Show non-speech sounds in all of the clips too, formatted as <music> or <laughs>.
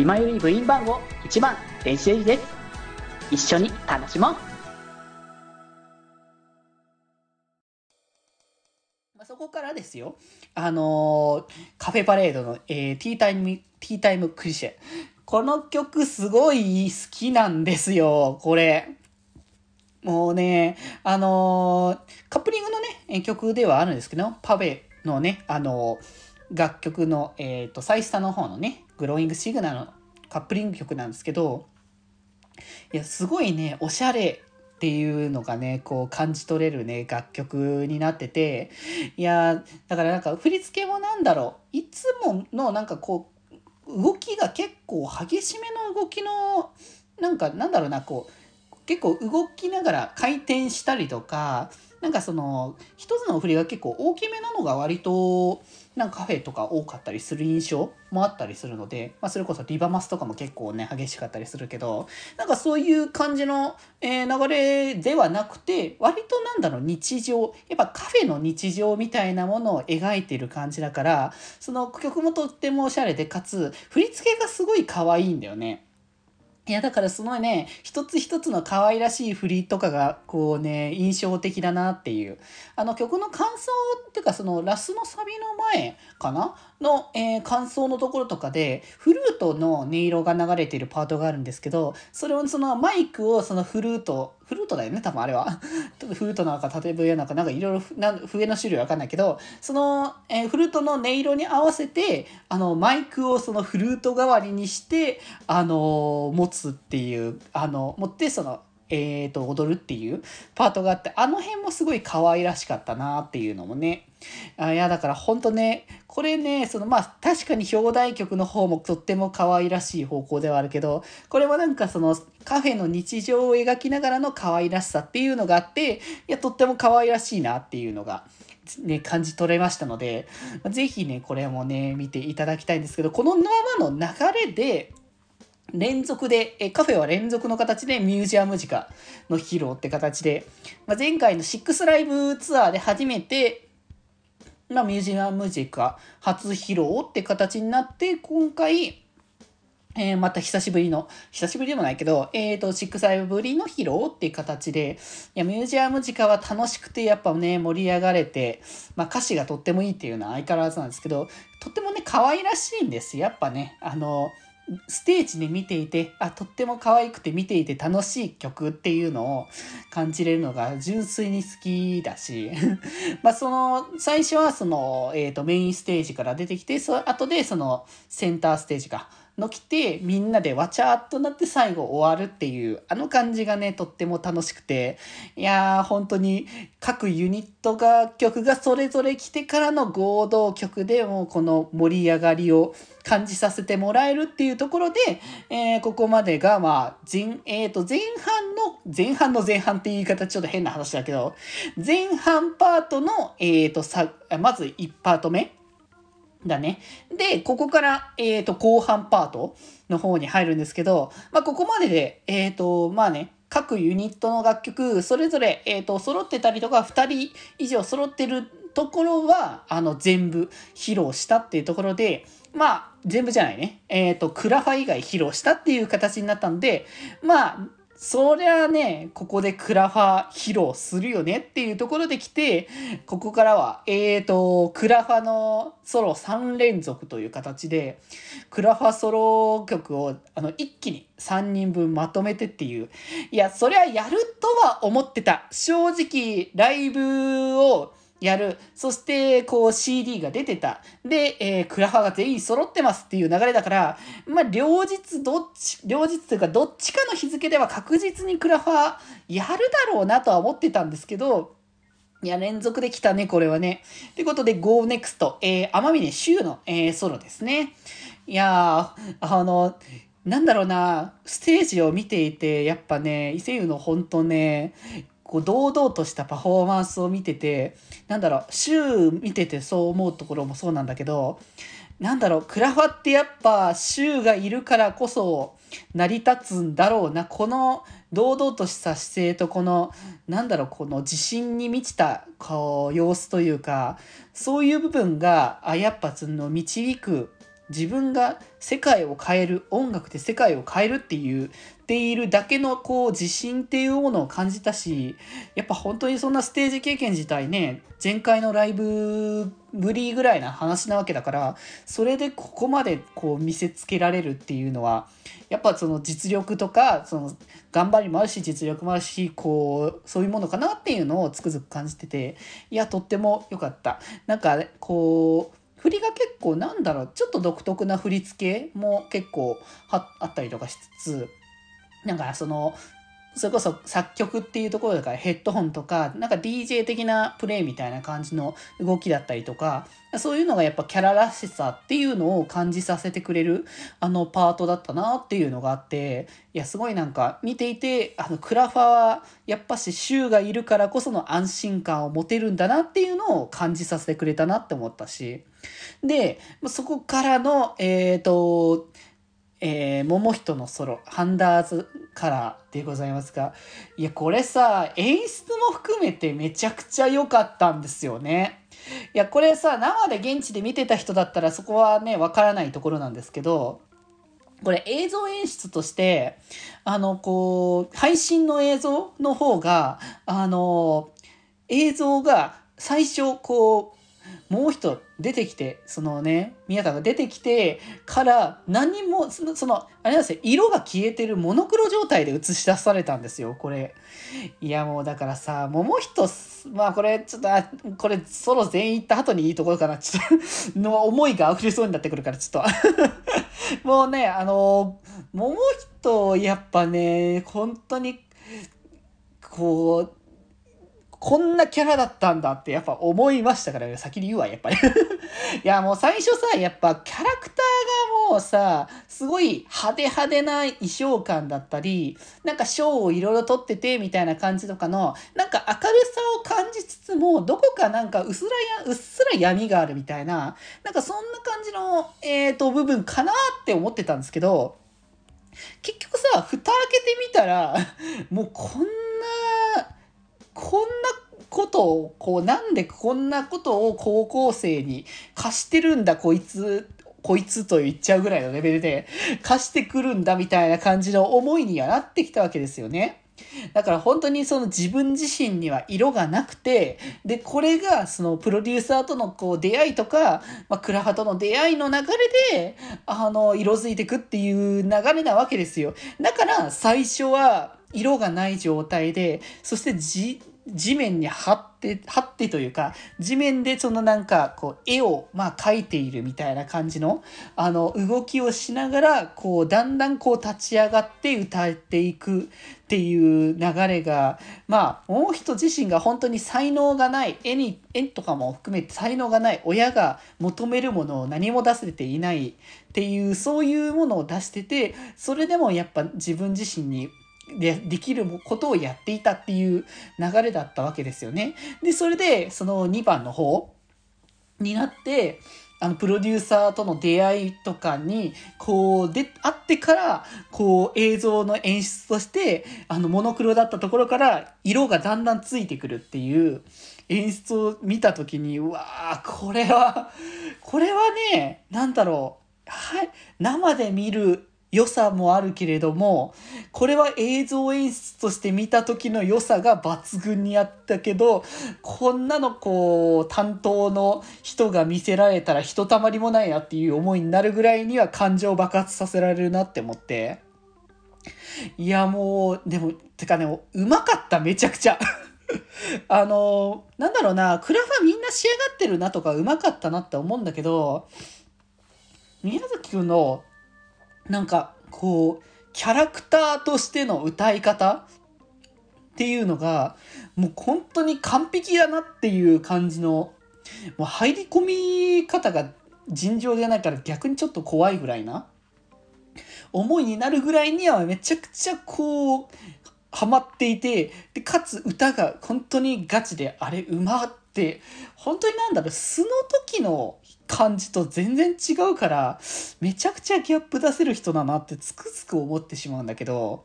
今より部員番号1番電子レンジです。一緒に楽しもう。まあそこからですよ。あのーカフェパレードの、えーティータイムティータイムクリシェ。この曲すごい好きなんですよこれ。もうね、あのーカップリングのね、え曲ではあるんですけど、パフェのね、あのー楽曲の、えっ、と、サイスタの方のね、グローイングシグナルのカップリング曲なんですけど、いや、すごいね、おしゃれっていうのがね、こう感じ取れるね、楽曲になってて、いや、だからなんか振り付けもなんだろう、いつものなんかこう、動きが結構激しめの動きの、なんかなんだろうな、こう、結構動きながら回転したりとか、なんかその、一つの振りが結構大きめなのが割と、なんかカフェとか多かったりする印象もあったりするので、まあそれこそリバマスとかも結構ね、激しかったりするけど、なんかそういう感じの、えー流れではなくて、割となんだろう、日常、やっぱカフェの日常みたいなものを描いてる感じだから、その曲もとってもおしゃれで、かつ、振り付けがすごい可愛いんだよね。いや、だからそのね、一つ一つの可愛らしい振りとかが、こうね、印象的だなっていう。あの曲の感想っていうか、そのラスのサビの前かなの、えー感想のところとかで、フルートの音色が流れているパートがあるんですけど、それをそのマイクをそのフルート、フルートだよね、多分あれは。<laughs> フルートなのか縦笛なのか、なんかいろいろ笛の種類わかんないけど、その、えーフルートの音色に合わせて、あの、マイクをそのフルート代わりにして、あの、持つっていう、あの、持ってその、えー、と、踊るっていうパートがあって、あの辺もすごい可愛らしかったなっていうのもね。あいや、だからほんとね、これね、そのまあ確かに表題曲の方もとっても可愛らしい方向ではあるけど、これはなんかそのカフェの日常を描きながらの可愛らしさっていうのがあって、いや、とっても可愛らしいなっていうのが、ね、感じ取れましたので、ぜひね、これもね、見ていただきたいんですけど、このままの流れで、連続で、えカフェは連続の形でミュージアムジカの披露って形で、まあ、前回の6ライブツアーで初めて、まあ、ミュージアムジカ初披露って形になって、今回、えーまた久しぶりの、久しぶりでもないけど、えっ、と、6ライブぶりの披露っていう形で、いや、ミュージアムジカは楽しくて、やっぱね、盛り上がれて、まあ、歌詞がとってもいいっていうのは相変わらずなんですけど、とってもね、可愛らしいんです。やっぱね、あの、ステージで見ていて、あ、とっても可愛くて見ていて楽しい曲っていうのを感じれるのが純粋に好きだし、<laughs> まあその、最初はその、えっ、と、メインステージから出てきて、その後でその、センターステージが、の来て、みんなでわちゃっとなって最後終わるっていう、あの感じがね、とっても楽しくて、いやー、本当に各ユニット楽曲がそれぞれ来てからの合同曲でもうこの盛り上がりを感じさせてもらえるっていうところで、えーここまでが、まあ、前、えっ、と、前半の、前半の前半っていう言い方ちょっと変な話だけど、前半パートの、えっ、と、さ、まず1パート目だね。で、ここから、えっ、と、後半パートの方に入るんですけど、まあ、ここまでで、えっ、と、まあね、各ユニットの楽曲、それぞれ、えっ、と、揃ってたりとか、2人以上揃ってるところは、あの、全部披露したっていうところで、まあ、全部じゃないね。えっ、と、クラファ以外披露したっていう形になったんで、まあ、そりゃあね、ここでクラファ披露するよねっていうところで来て、ここからは、えーと、クラファのソロ3連続という形で、クラファソロ曲をあの一気に3人分まとめてっていう。いや、そりゃやるとは思ってた。正直、ライブをやる。そして、こう CD が出てた。で、えークラファが全員揃ってますっていう流れだから、まあ、両日どっち、両日というかどっちかの日付では確実にクラファやるだろうなとは思ってたんですけど、いや、連続で来たね、これはね。ということで、Go Next、えー、天峰修の、えーソロですね。いやー、あの、なんだろうな、ステージを見ていて、やっぱね、伊勢湯の本当ね、こう、堂々としたパフォーマンスを見てて、なんだろう、週見ててそう思うところもそうなんだけど、なんだろう、クラファってやっぱ、週がいるからこそ成り立つんだろうな。この堂々とした姿勢とこの、なんだろう、この自信に満ちた、こう、様子というか、そういう部分が、あ、やっぱその導く自分が世界を変える音楽で世界を変えるっていうっているだけのこう自信っていうものを感じたしやっぱ本当にそんなステージ経験自体ね前回のライブぶりぐらいな話なわけだからそれでここまでこう見せつけられるっていうのはやっぱその実力とかその頑張りもあるし実力もあるしこうそういうものかなっていうのをつくづく感じてていやとっても良かった。なんかこう振りが結構なんだろうちょっと独特な振り付けも結構あったりとかしつつなんかそのそれこそ作曲っていうところだからヘッドホンとかなんか DJ 的なプレイみたいな感じの動きだったりとかそういうのがやっぱキャラらしさっていうのを感じさせてくれるあのパートだったなっていうのがあっていやすごいなんか見ていてあのクラファはやっぱしシューがいるからこその安心感を持てるんだなっていうのを感じさせてくれたなって思ったし。でそこからのえっ、ー、とえー、桃人のソロ、ハンダーズカラーでございますが、いや、これさ、演出も含めてめちゃくちゃ良かったんですよね。いや、これさ、生で現地で見てた人だったらそこはね、わからないところなんですけど、これ映像演出として、あの、こう、配信の映像の方が、あの、映像が最初、こう、もう一出てきて、そのね、宮田が出てきてから何も、その、そのあれなんですよ、色が消えてるモノクロ状態で映し出されたんですよ、これ。いやもうだからさ、桃人、まあこれ、ちょっと、あこれソロ全員行った後にいいところかな、ちょっと <laughs> の思いが溢れそうになってくるから、ちょっと <laughs> もうね、あの、桃人、やっぱね、本当に、こう、こんなキャラだったんだってやっぱ思いましたから、ね先に言うわ、やっぱり。<laughs> いや、もう最初さ、やっぱキャラクターがもうさ、すごい派手派手な衣装感だったり、なんか賞をいろいろ取ってて、みたいな感じとかの、なんか明るさを感じつつも、どこかなんかうすらや、うっすら闇があるみたいな、なんかそんな感じの、えっ、ー、と、部分かなって思ってたんですけど、結局さ、蓋開けてみたら、もう、こんなことを、こう、なんでこんなことを高校生に貸してるんだ、こいつ、こいつと言っちゃうぐらいのレベルで貸してくるんだみたいな感じの思いにはなってきたわけですよね。だから本当にその自分自身には色がなくて、で、これがそのプロデューサーとのこう出会いとか、まあ、クラハとの出会いの流れで、あの、色づいてくっていう流れなわけですよ。だから最初は色がない状態で、そしてじ、地面に張って、張ってというか、地面でそのなんか、こう、絵を、まあ、描いているみたいな感じの、あの、動きをしながら、こう、だんだんこう、立ち上がって歌っていくっていう流れが、まあ、もう人自身が本当に才能がない、絵に、絵とかも含めて才能がない、親が求めるものを何も出せていないっていう、そういうものを出してて、それでもやっぱ自分自身にでできることをやっていたっていう流れだったわけですよね。で、それで、その2番の方になって、あの、プロデューサーとの出会いとかに、こう、で、会ってから、こう、映像の演出として、あの、モノクロだったところから、色がだんだんついてくるっていう演出を見たときに、うわー、これは、これはね、なんだろう、はい、生で見る良さもあるけれども、これは映像演出として見た時の良さが抜群にあったけど、こんなのこう、担当の人が見せられたらひとたまりもないなっていう思いになるぐらいには感情爆発させられるなって思って。いやもう、でも、てかね、うまかった、めちゃくちゃ。<laughs> あの、なんだろうな、クラファみんな仕上がってるなとかうまかったなって思うんだけど、宮崎くんのなんかこうキャラクターとしての歌い方っていうのがもう本当に完璧だなっていう感じのもう入り込み方が尋常じゃないから逆にちょっと怖いぐらいな思いになるぐらいにはめちゃくちゃこうハマっていてでかつ歌が本当にガチであれうまって本当になんだろう素の時の感じと全然違うから、めちゃくちゃギャップ出せる人だなってつくづく思ってしまうんだけど、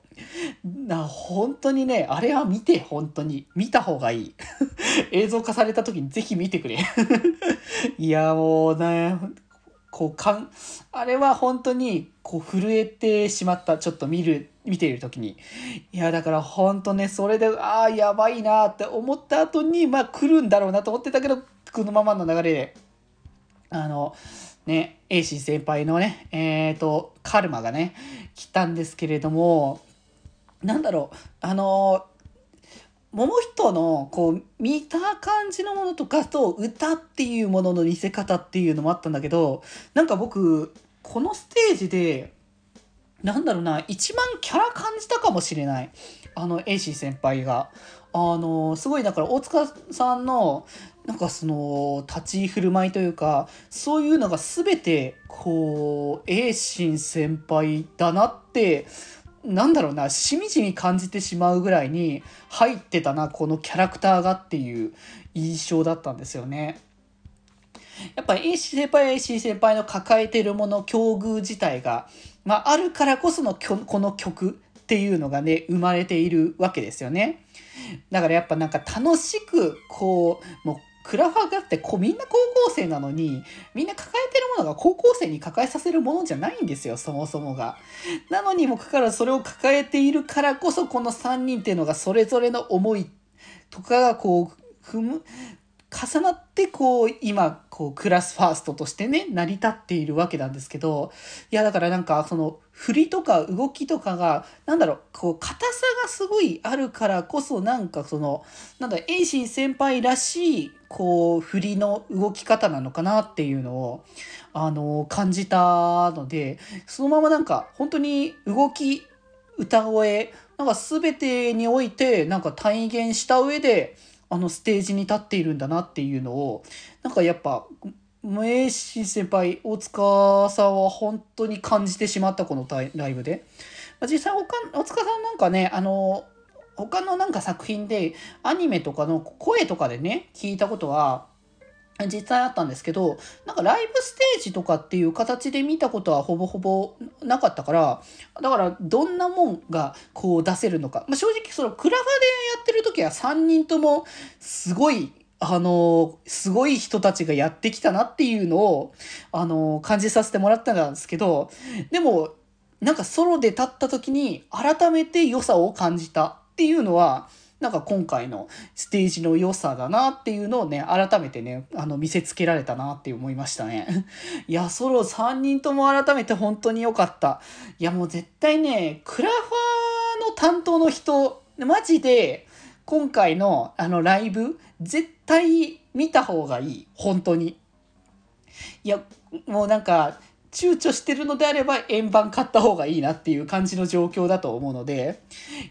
な、本当にね、あれは見て、本当に。見た方がいい。<laughs> 映像化された時にぜひ見てくれ。<laughs> いや、もうね、こう、かん、あれは本当に、こう、震えてしまった。ちょっと見る、見ている時に。いや、だから本当ね、それで、ああ、やばいなって思った後に、まあ来るんだろうなと思ってたけど、このままの流れで、あの、ね、エイシー先輩のね、えっ、ー、と、カルマがね、来たんですけれども、なんだろう、あの、桃人のこう見た感じのものとかと歌っていうものの見せ方っていうのもあったんだけどなんか僕このステージでなんだろうな一番キャラ感じたかもしれないあのエイシー先輩が。あのすごいだから大塚さんのなんかその立ち振る舞いというかそういうのが全てこうエイシン先輩だなってなんだろうな、しみじみ感じてしまうぐらいに入ってたな、このキャラクターがっていう印象だったんですよね。やっぱり AC 先輩 AC 先輩の抱えてるもの、境遇自体が、まあ、あるからこそのこの曲っていうのがね、生まれているわけですよね。だからやっぱなんか楽しく、こう、もうクラファーがってこみんな高校生なのに、みんな抱えてるものが高校生に抱えさせるものじゃないんですよ、そもそもが。なのにもかかわらずそれを抱えているからこそ、この3人っていうのがそれぞれの思いとかがこう、踏む、重なってこう今こうクラスファーストとしてね成り立っているわけなんですけどいやだからなんかその振りとか動きとかがなんだろうこう硬さがすごいあるからこそなんかそのなんだエイシン先輩らしいこう振りの動き方なのかなっていうのをあの感じたのでそのままなんか本当に動き歌声なんか全てにおいてなんか体現した上であのステージに立っているんだなっていうのをなんかやっぱ名刺先輩大塚さんは本当に感じてしまったこのライブで。実際大塚さんなんかねあの他のなんか作品でアニメとかの声とかでね聞いたことは実際あったんですけど、なんかライブステージとかっていう形で見たことはほぼほぼなかったから、だからどんなもんがこう出せるのか。まあ、正直そのクラファでやってる時は3人ともすごい、あの、すごい人たちがやってきたなっていうのを、あの、感じさせてもらったんですけど、でも、なんかソロで立った時に改めて良さを感じたっていうのは、なんか今回のステージの良さだなっていうのをね、改めてね、あの、見せつけられたなって思いましたね。<laughs> いや、ソロ3人とも改めて本当に良かった。いや、もう絶対ね、クラファーの担当の人、マジで、今回のあのライブ、絶対見た方がいい。本当に。いや、もうなんか、躊躇してるのであれば円盤買った方がいいなっていう感じの状況だと思うので、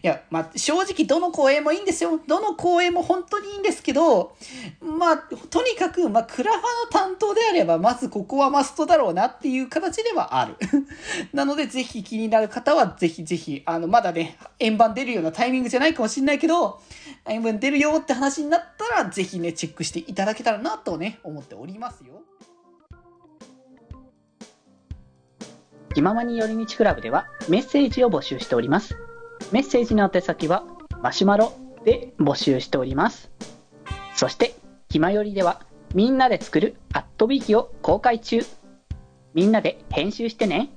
いや、まあ、正直どの公演もいいんですよ。どの公演も本当にいいんですけど、まあ、とにかく、まあ、クラファの担当であれば、まずここはマストだろうなっていう形ではある。<laughs> なので、ぜひ気になる方は、ぜひぜひ、あの、まだね、円盤出るようなタイミングじゃないかもしれないけど、円盤出るよって話になったら、ぜひね、チェックしていただけたらなとね、思っておりますよ。気ままに寄り道クラブではメッセージを募集しております。メッセージの宛先はマシュマロで募集しております。そして、気まよりではみんなで作るアットビーキを公開中。みんなで編集してね。